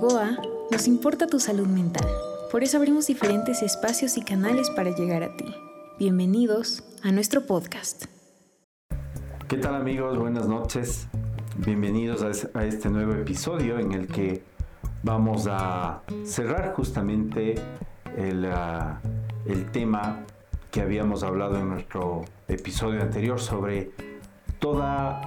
Gogoa, nos importa tu salud mental. Por eso abrimos diferentes espacios y canales para llegar a ti. Bienvenidos a nuestro podcast. ¿Qué tal amigos? Buenas noches. Bienvenidos a este nuevo episodio en el que vamos a cerrar justamente el, ah, el tema que habíamos hablado en nuestro episodio anterior sobre toda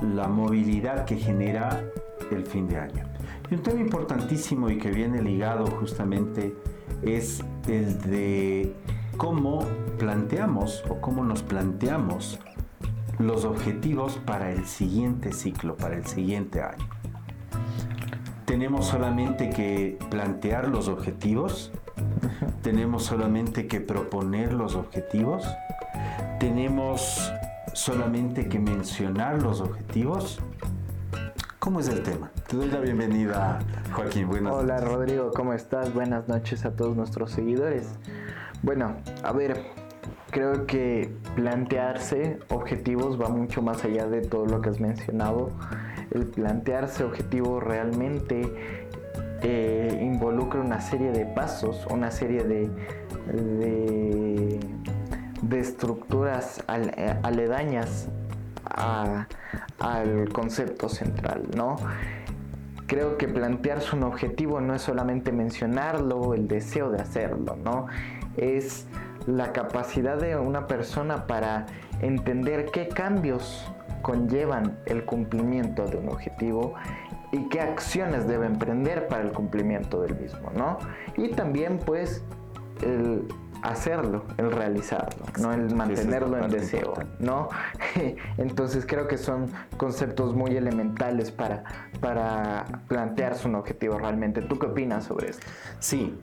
la movilidad que genera el fin de año. Y un tema importantísimo y que viene ligado justamente es el de cómo planteamos o cómo nos planteamos los objetivos para el siguiente ciclo, para el siguiente año. Tenemos solamente que plantear los objetivos, tenemos solamente que proponer los objetivos, tenemos solamente que mencionar los objetivos ¿Cómo es el tema? Te doy la bienvenida, Joaquín. Buenas Hola, Rodrigo, ¿cómo estás? Buenas noches a todos nuestros seguidores. Bueno, a ver, creo que plantearse objetivos va mucho más allá de todo lo que has mencionado. El plantearse objetivos realmente eh, involucra una serie de pasos, una serie de, de, estructuras eh, aledañas al concepto central, ¿no? Creo que plantearse un objetivo no es solamente mencionarlo, el deseo de hacerlo, ¿no? Es la capacidad de una persona para entender qué cambios conllevan el cumplimiento de un objetivo y qué acciones debe emprender para el cumplimiento del mismo, ¿no? Y también pues el hacerlo, el realizarlo, no el mantenerlo en deseo, ¿no? Entonces creo que son conceptos muy elementales para, para plantearse un objetivo realmente. ¿Tú qué opinas sobre esto? Sí.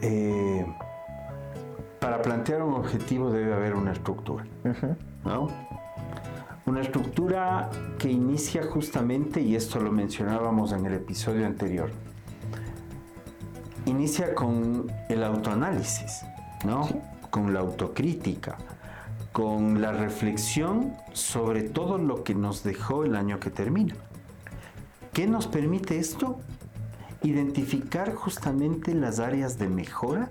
Eh, para plantear un objetivo debe haber una estructura, ¿no? Una estructura que inicia justamente, y esto lo mencionábamos en el episodio anterior, inicia con el autoanálisis. ¿No? Con la autocrítica, con la reflexión sobre todo lo que nos dejó el año que termina. ¿Qué nos permite esto? Identificar justamente las áreas de mejora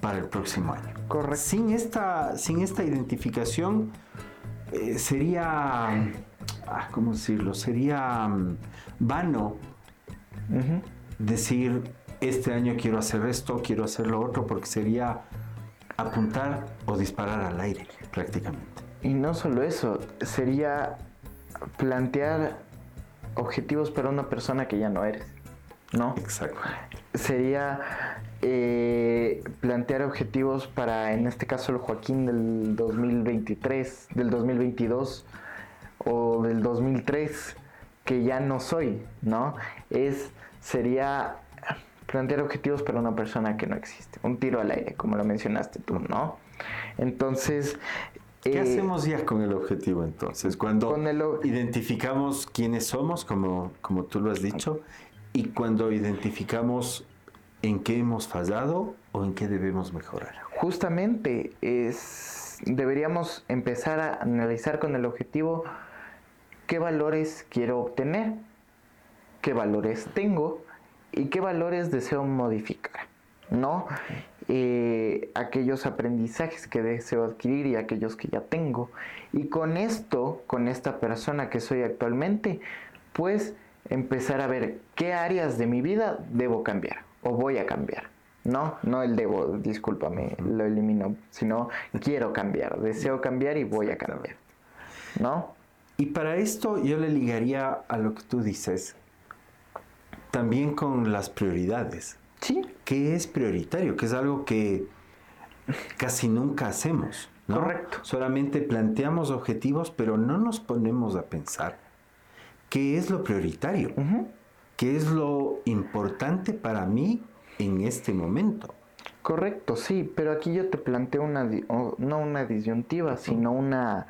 para el próximo año. Correcto. Sin esta, sin esta identificación eh, sería, ah, ¿cómo decirlo? Sería mm, vano decir este año quiero hacer esto, quiero hacer lo otro, porque sería apuntar o disparar al aire prácticamente. Y no solo eso, sería plantear objetivos para una persona que ya no eres, ¿no? Exacto. Sería eh, plantear objetivos para, en este caso, el Joaquín del 2023, del 2022 o del 2003, que ya no soy, ¿no? Es, sería plantear objetivos para una persona que no existe. Un tiro al aire, como lo mencionaste tú, ¿no? Entonces... ¿Qué eh, hacemos ya con el objetivo entonces? Cuando identificamos quiénes somos, como, como tú lo has dicho, y cuando identificamos en qué hemos fallado o en qué debemos mejorar. Justamente es, deberíamos empezar a analizar con el objetivo qué valores quiero obtener, qué valores tengo y qué valores deseo modificar, ¿no? Eh, aquellos aprendizajes que deseo adquirir y aquellos que ya tengo. Y con esto, con esta persona que soy actualmente, pues empezar a ver qué áreas de mi vida debo cambiar o voy a cambiar. No, no el debo, discúlpame, lo elimino, sino quiero cambiar, deseo cambiar y voy a cambiar. ¿No? Y para esto yo le ligaría a lo que tú dices, también con las prioridades. Sí. ¿Qué es prioritario? Que es algo que casi nunca hacemos. Correcto. Solamente planteamos objetivos, pero no nos ponemos a pensar qué es lo prioritario, qué es lo importante para mí en este momento. Correcto, sí, pero aquí yo te planteo una, no una disyuntiva, sino una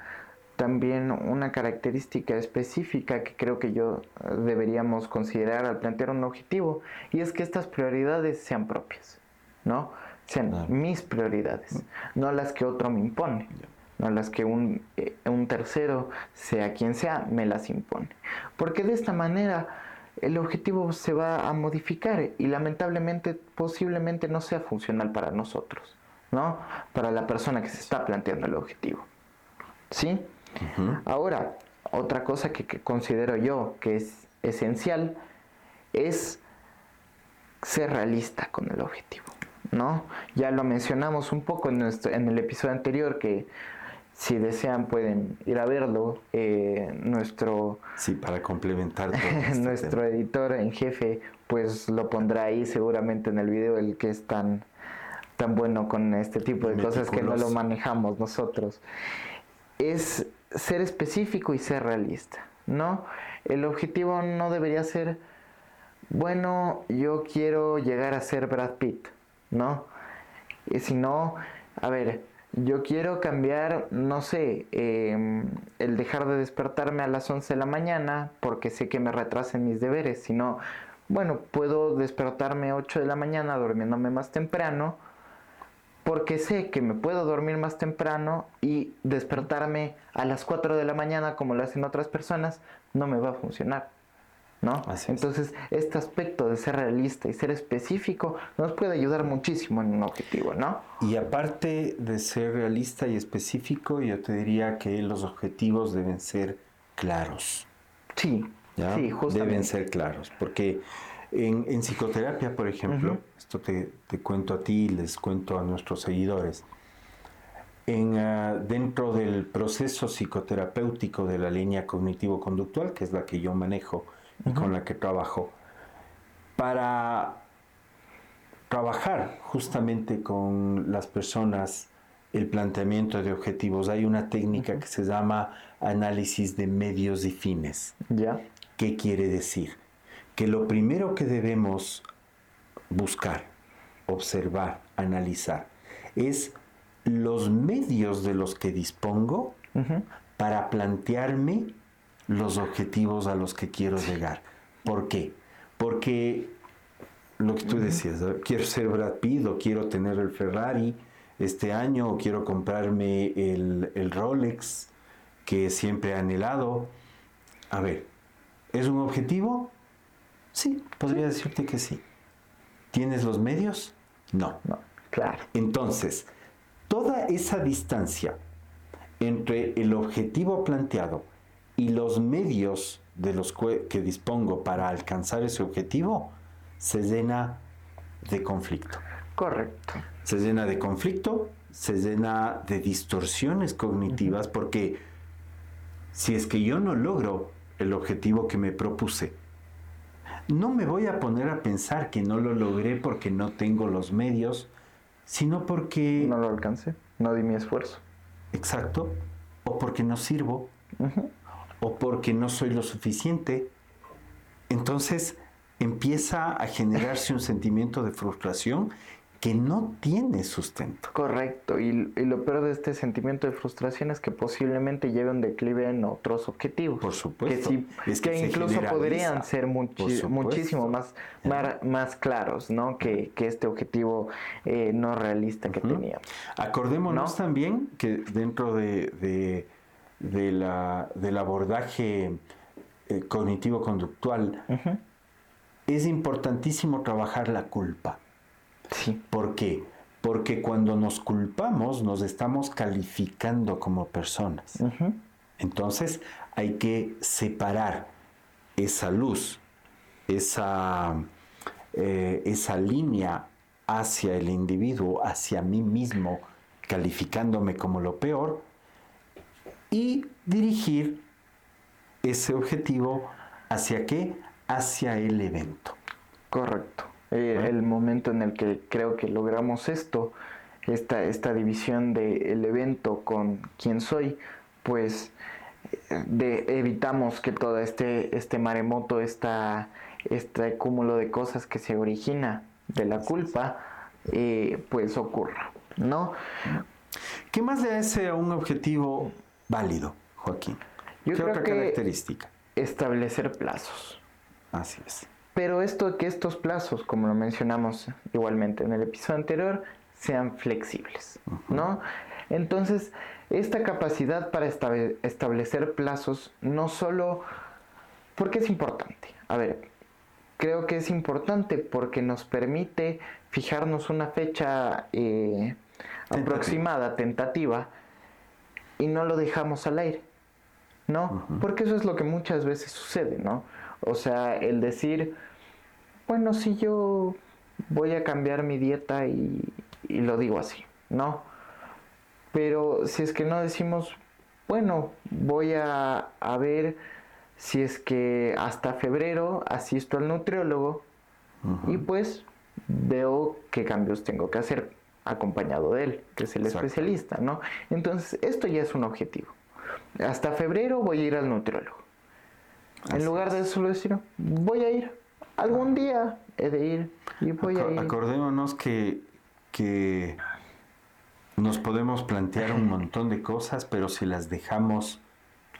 también una característica específica que creo que yo eh, deberíamos considerar al plantear un objetivo y es que estas prioridades sean propias, ¿no? Sean mis prioridades, no las que otro me impone, no las que un, eh, un tercero, sea quien sea, me las impone. Porque de esta manera el objetivo se va a modificar y lamentablemente posiblemente no sea funcional para nosotros, ¿no? Para la persona que se está planteando el objetivo. ¿Sí? Ahora, otra cosa que, considero yo que es esencial es ser realista con el objetivo, ¿no? Ya lo mencionamos un poco en, nuestro, en el episodio anterior que si desean pueden ir a verlo. Eh, nuestro sí para complementar este nuestro editor en jefe pues lo pondrá ahí seguramente en el video el que es tan tan bueno con este tipo de cosas que no lo manejamos nosotros. Es ser específico y ser realista, ¿no? El objetivo no debería ser, bueno, yo quiero llegar a ser Brad Pitt, ¿no? Y sino, a ver, yo quiero cambiar, no sé, em, el dejar de despertarme a las 11 de la mañana porque sé que me retrasen mis deberes, sino, bueno, puedo despertarme 8 de la mañana durmiéndome más temprano porque sé que me puedo dormir más temprano y despertarme a las 4 de la mañana como lo hacen otras personas, no me va a funcionar. ¿No? Entonces, este aspecto de ser realista y ser específico nos puede ayudar muchísimo en un objetivo, ¿no? Y aparte de ser realista y específico, yo te diría que los objetivos deben ser claros. Sí, sí, justamente. Deben ser claros, porque en, psicoterapia, por ejemplo, esto te, cuento a ti y les cuento a nuestros seguidores. En, ah, dentro del proceso psicoterapéutico de la línea cognitivo-conductual, que es la que yo manejo y con la que trabajo, para trabajar justamente con las personas el planteamiento de objetivos, hay una técnica que se llama análisis de medios y fines. ¿Ya? ¿Qué quiere decir? Que lo primero que debemos buscar, observar, analizar, es los medios de los que dispongo para plantearme los objetivos a los que quiero llegar. ¿Por qué? Porque lo que tú decías, quiero ser Brad Pitt o quiero tener el Ferrari este año o quiero comprarme el, el Rolex que siempre he anhelado. A ver, ¿es un objetivo? Sí, podría decirte que sí. ¿Tienes los medios? No. No, claro. Entonces, toda esa distancia entre el objetivo planteado y los medios de los que dispongo para alcanzar ese objetivo se llena de conflicto. Correcto. Se llena de conflicto, se llena de distorsiones cognitivas porque si es que yo no logro el objetivo que me propuse, no me voy a poner a pensar que no lo logré porque no tengo los medios, sino porque... No lo alcancé, no di mi esfuerzo. Exacto, o porque no sirvo, o porque no soy lo suficiente. Entonces empieza a generarse un sentimiento de frustración que no tiene sustento. Correcto, y, lo peor de este sentimiento de frustración es que posiblemente lleve un declive en otros objetivos. Por supuesto. Que, que, incluso podrían ser muchísimo más, más, claros, ¿no? Que, este objetivo eh, no realista que teníamos. Acordémonos también que dentro de, la, del abordaje eh, cognitivo-conductual, es importantísimo trabajar la culpa. Sí. ¿Por qué? Porque cuando nos culpamos nos estamos calificando como personas. Entonces hay que separar esa luz, esa, eh, esa línea hacia el individuo, hacia mí mismo, calificándome como lo peor, y dirigir ese objetivo hacia qué? Hacia el evento. Correcto. Eh, el momento en el que creo que logramos esto, esta, esta división del evento con quién soy, pues de, evitamos que todo este, este maremoto, esta, este cúmulo de cosas que se origina de la culpa, eh, pues ocurra, ¿no? ¿Qué más le hace a un objetivo válido, Joaquín? Yo ¿Qué creo otra que característica? Establecer plazos. Así es. Pero esto que estos plazos, como lo mencionamos igualmente en el episodio anterior, sean flexibles, ¿no? Entonces, esta capacidad para establecer plazos no solo porque es importante. A ver, creo que es importante porque nos permite fijarnos una fecha eh, aproximada, tentativa, y no lo dejamos al aire, ¿no? Porque eso es lo que muchas veces sucede, ¿no? O sea, el decir, bueno, si yo voy a cambiar mi dieta y, y lo digo así, ¿no? Pero si es que no decimos, bueno, voy a, a ver si es que hasta febrero asisto al nutriólogo y pues veo qué cambios tengo que hacer acompañado de él, que es el especialista, ¿no? Entonces, esto ya es un objetivo. Hasta febrero voy a ir al nutriólogo. en lugar de solo decir, voy a ir, algún día he de ir y voy a ir. Acordémonos que, que nos podemos plantear un montón de cosas, pero si las dejamos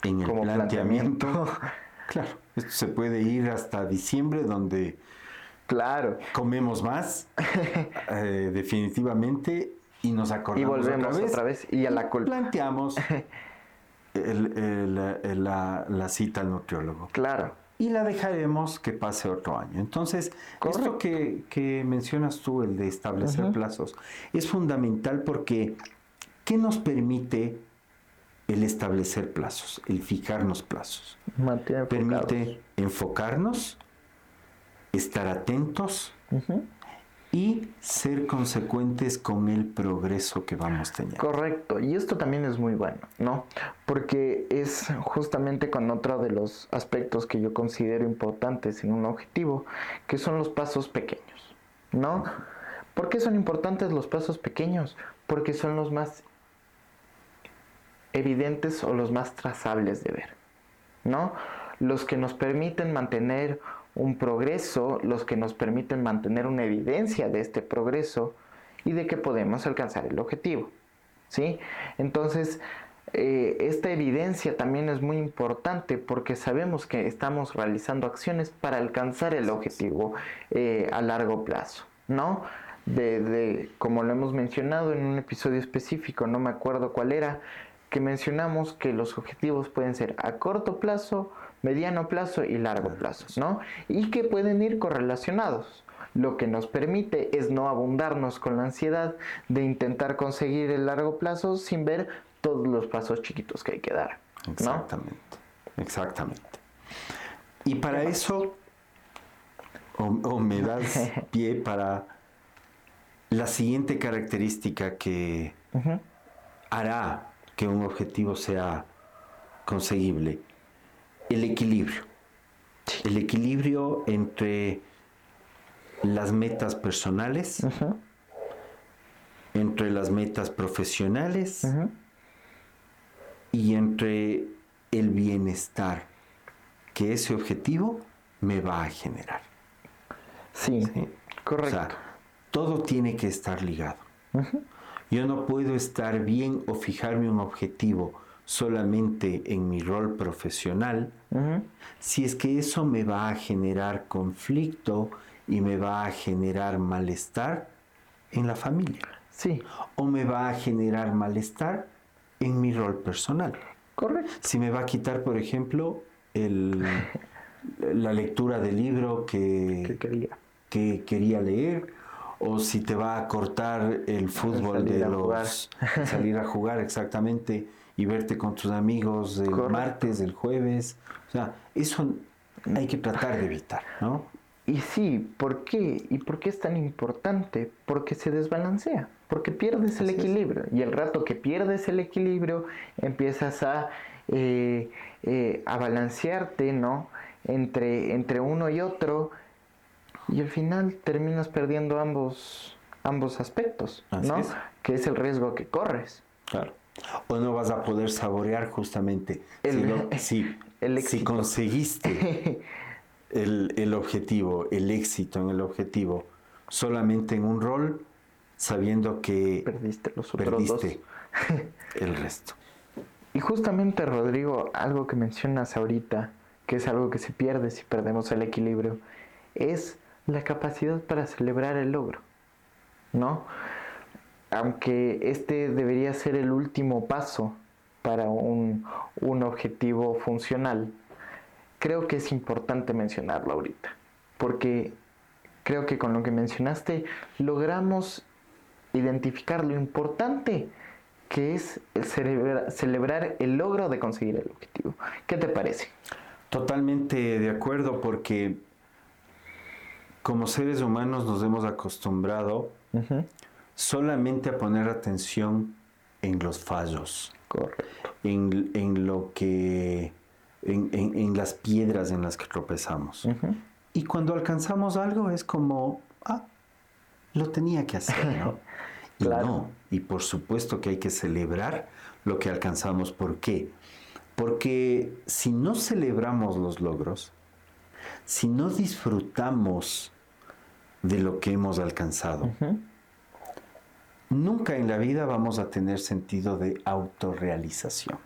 en el planteamiento, claro, esto se puede ir hasta diciembre donde claro. comemos más eh, definitivamente y nos acordamos y volvemos otra vez, y a la culpa planteamos la, cita al nutriólogo. Claro y la dejaremos que pase otro año. Entonces, esto que, mencionas tú, el de establecer plazos, es fundamental porque ¿qué nos permite el establecer plazos, el fijarnos plazos. Permite enfocarnos, estar atentos y ser consecuentes con el progreso que vamos teniendo. Correcto, y esto también es muy bueno, ¿no? Porque es justamente con otro de los aspectos que yo considero importantes en un objetivo, que son los pasos pequeños, ¿no? ¿Por qué son importantes los pasos pequeños? Porque son los más evidentes o los más trazables de ver, ¿no? Los que nos permiten mantener un progreso, los que nos permiten mantener una evidencia de este progreso y de que podemos alcanzar el objetivo, ¿sí? Entonces, eh, esta evidencia también es muy importante porque sabemos que estamos realizando acciones para alcanzar el objetivo eh, a largo plazo, ¿no? De, como lo hemos mencionado en un episodio específico, no me acuerdo cuál era, que mencionamos que los objetivos pueden ser a corto plazo, mediano plazo y largo plazo, ¿no? Y que pueden ir correlacionados. Lo que nos permite es no abundarnos con la ansiedad de intentar conseguir el largo plazo sin ver todos los pasos chiquitos que hay que dar. Exactamente, exactamente. Y para eso, o, me das pie para la siguiente característica que hará que un objetivo sea conseguible. El equilibrio. El equilibrio entre las metas personales, entre las metas profesionales y entre el bienestar que ese objetivo me va a generar. Sí, correcto. todo tiene que estar ligado. Yo no puedo estar bien o fijarme un objetivo solamente en mi rol profesional si es que eso me va a generar conflicto y me va a generar malestar en la familia. Sí. O me va a generar malestar en mi rol personal. Correcto. Si me va a quitar, por ejemplo, el, la lectura del libro que, quería. que quería leer o si te va a cortar el fútbol de los salir a jugar exactamente y verte con tus amigos el martes, el jueves, o sea, eso hay que tratar de evitar, ¿no? Y sí, ¿por qué? ¿Y por qué es tan importante? Porque se desbalancea, porque pierdes el equilibrio. Y el rato que pierdes el equilibrio, empiezas a, eh, eh, a balancearte, ¿no? Entre, entre uno y otro, y al final terminas perdiendo ambos, ambos aspectos, ¿no? Que es el riesgo que corres. Claro. O no vas a poder saborear justamente si, si, conseguiste el, objetivo, el éxito en el objetivo, solamente en un rol, sabiendo que perdiste los otros perdiste el resto. Y justamente, Rodrigo, algo que mencionas ahorita, que es algo que se pierde si perdemos el equilibrio, es la capacidad para celebrar el logro, ¿no? Aunque este debería ser el último paso para un, objetivo funcional, creo que es importante mencionarlo ahorita, porque creo que con lo que mencionaste logramos identificar lo importante que es celebrar, el logro de conseguir el objetivo. ¿Qué te parece? Totalmente de acuerdo porque como seres humanos nos hemos acostumbrado solamente a poner atención en los fallos, En, lo que, en, las piedras en las que tropezamos. Y cuando alcanzamos algo es como, ah, lo tenía que hacer, ¿no? Y no, y por supuesto que hay que celebrar lo que alcanzamos. ¿Por qué? Porque si no celebramos los logros, si no disfrutamos de lo que hemos alcanzado, nunca en la vida vamos a tener sentido de autorrealización.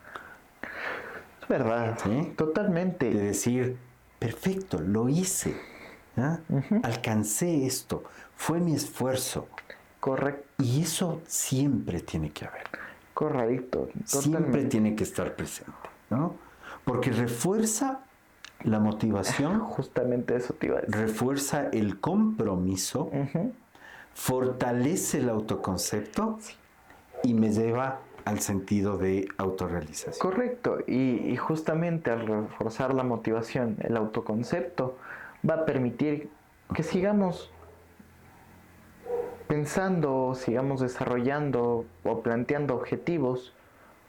Es verdad, totalmente. De decir, perfecto, lo hice, alcancé esto, fue mi esfuerzo. Correcto. Y eso siempre tiene que haber. Correcto. Siempre tiene que estar presente, ¿no? Porque refuerza la motivación. Justamente eso te iba a decir. Refuerza el compromiso, fortalece el autoconcepto y me lleva al sentido de autorrealización. Correcto, y, justamente al reforzar la motivación, el autoconcepto va a permitir que sigamos pensando, sigamos desarrollando o planteando objetivos,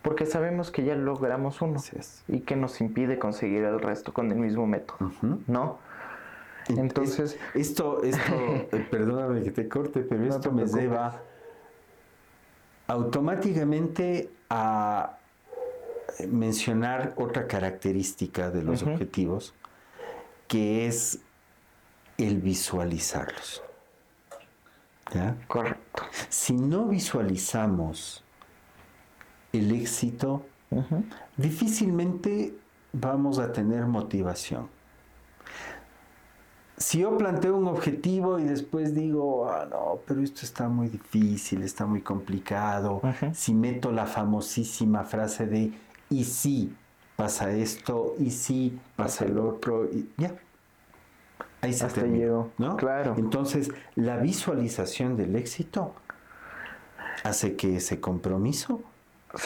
porque sabemos que ya logramos uno y que nos impide conseguir el resto con el mismo método, ¿no? Entonces, esto, esto, eh, perdóname que te corte, pero esto me lleva automáticamente a mencionar otra característica de los objetivos, que es el visualizarlos. ¿Ya? Correcto. Si no visualizamos el éxito, difícilmente vamos a tener motivación. Si yo planteo un objetivo y después digo, ah, no, pero esto está muy difícil, está muy complicado, si meto la famosísima frase de, y si pasa esto, y si pasa el otro, y ya, ahí se Hasta ¿no? Claro. Entonces, la visualización del éxito hace que ese compromiso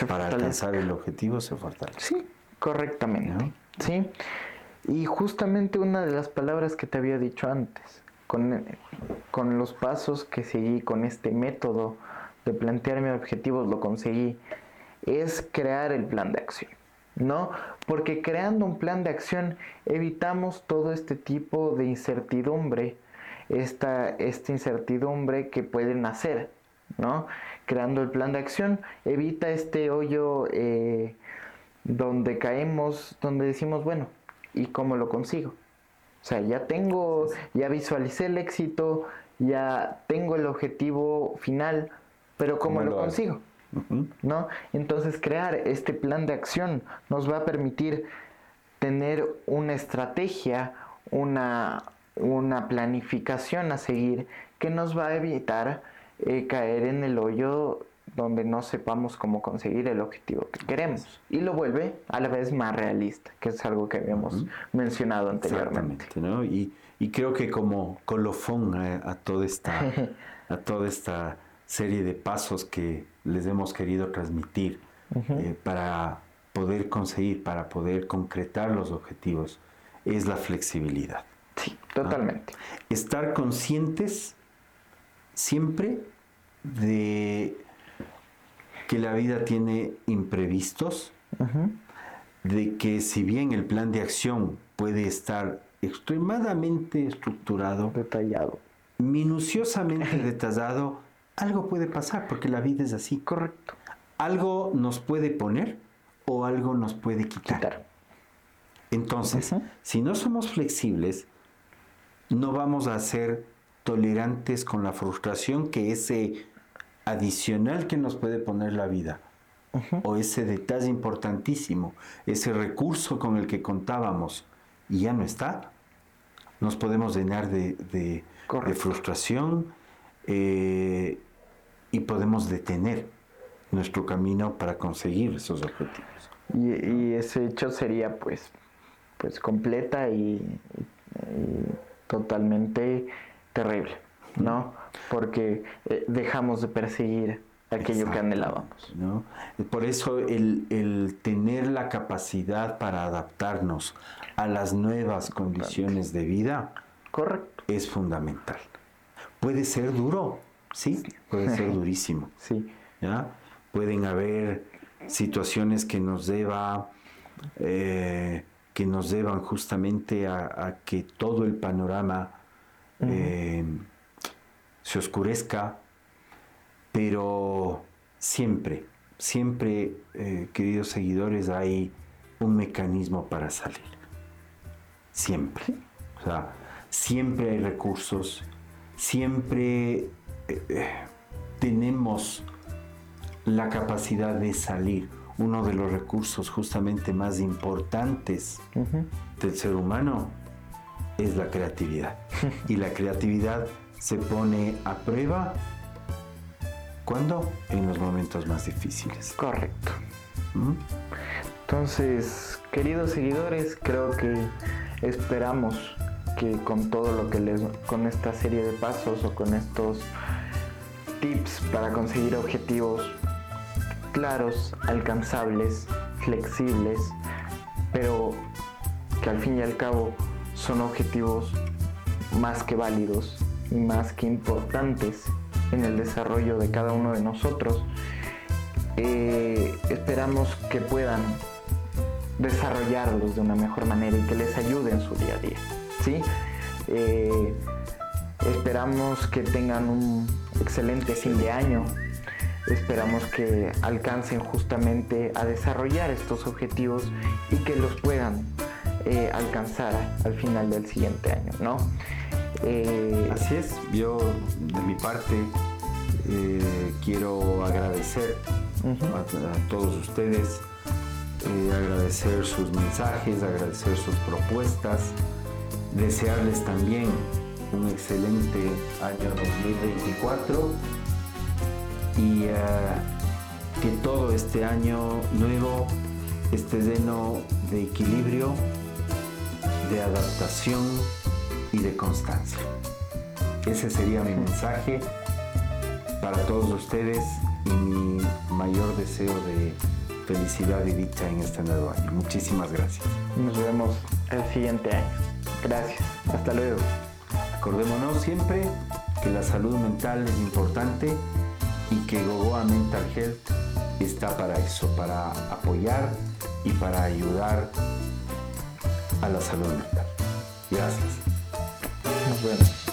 para alcanzar el objetivo se fortalezca. Sí, correctamente. Sí. Y justamente una de las palabras que te había dicho antes, con, con los pasos que seguí, con este método de plantearme objetivos, lo conseguí, es crear el plan de acción. ¿no? Porque creando un plan de acción evitamos todo este tipo de incertidumbre, esta, esta incertidumbre que puede nacer, ¿no? Creando el plan de acción evita este hoyo eh, donde caemos, donde decimos, bueno, ¿y cómo lo consigo? O sea, ya tengo, ya visualicé el éxito, ya tengo el objetivo final, pero ¿cómo, lo consigo? ¿no? Entonces crear este plan de acción nos va a permitir tener una estrategia, una, una planificación a seguir que nos va a evitar eh, caer en el hoyo donde no sepamos cómo conseguir el objetivo que queremos. Y lo vuelve a la vez más realista, que es algo que habíamos mencionado anteriormente. Y, y, creo que como colofón a, a toda esta, a toda esta serie de pasos que les hemos querido transmitir eh, para poder conseguir, para poder concretar los objetivos, es la flexibilidad. Sí, totalmente. Estar conscientes siempre de que la vida tiene imprevistos, de que si bien el plan de acción puede estar extremadamente estructurado, detallado, minuciosamente detallado, algo puede pasar porque la vida es así. Correcto. Algo nos puede poner o algo nos puede quitar. Entonces, si no somos flexibles, no vamos a ser tolerantes con la frustración que ese adicional que nos puede poner la vida o ese detalle importantísimo, ese recurso con el que contábamos y ya no está, nos podemos llenar de, de, frustración eh, y podemos detener nuestro camino para conseguir esos objetivos. Y, ese hecho sería pues, pues completa y, totalmente terrible, ¿no? Porque eh, dejamos de perseguir aquello que anhelábamos. ¿no? Por eso el, tener la capacidad para adaptarnos a las nuevas condiciones de vida Correcto. es fundamental. Puede ser duro, sí, puede ser durísimo. sí. ¿ya? Pueden haber situaciones que nos deba eh, que nos deban justamente a, que todo el panorama eh, se oscurezca, pero siempre, siempre, eh, queridos seguidores, hay un mecanismo para salir. Siempre. O sea, siempre hay recursos, siempre tenemos la capacidad de salir uno de los recursos justamente más importantes del ser humano es la creatividad. y la creatividad se pone a prueba cuando en los momentos más difíciles. Correcto. ¿Mm? Entonces, queridos seguidores, creo que esperamos que con todo lo que les con esta serie de pasos o con estos tips para conseguir objetivos claros, alcanzables, flexibles, pero que al fin y al cabo son objetivos más que válidos y más que importantes en el desarrollo de cada uno de nosotros. Eh, esperamos que puedan desarrollarlos de una mejor manera y que les ayude en su día a día. ¿sí? Eh, esperamos que tengan un excelente fin de año, Esperamos que alcancen justamente a desarrollar estos objetivos y que los puedan eh, alcanzar al final del siguiente año, ¿no? Eh, Así es, yo de mi parte eh, quiero agradecer a, todos ustedes, agradecer sus mensajes, agradecer sus propuestas, desearles también un excelente año 2024 y eh, que todo este año nuevo esté lleno de equilibrio, de adaptación y de constancia. Ese sería mi mensaje para todos ustedes y mi mayor deseo de felicidad y dicha en este nuevo año. Muchísimas gracias. Nos vemos el siguiente año. Gracias. Hasta luego. Acordémonos siempre que la salud mental es importante y que Gogoa Mental Health está para eso, para apoyar y para ayudar a la salud mental. Gracias. Nos vemos.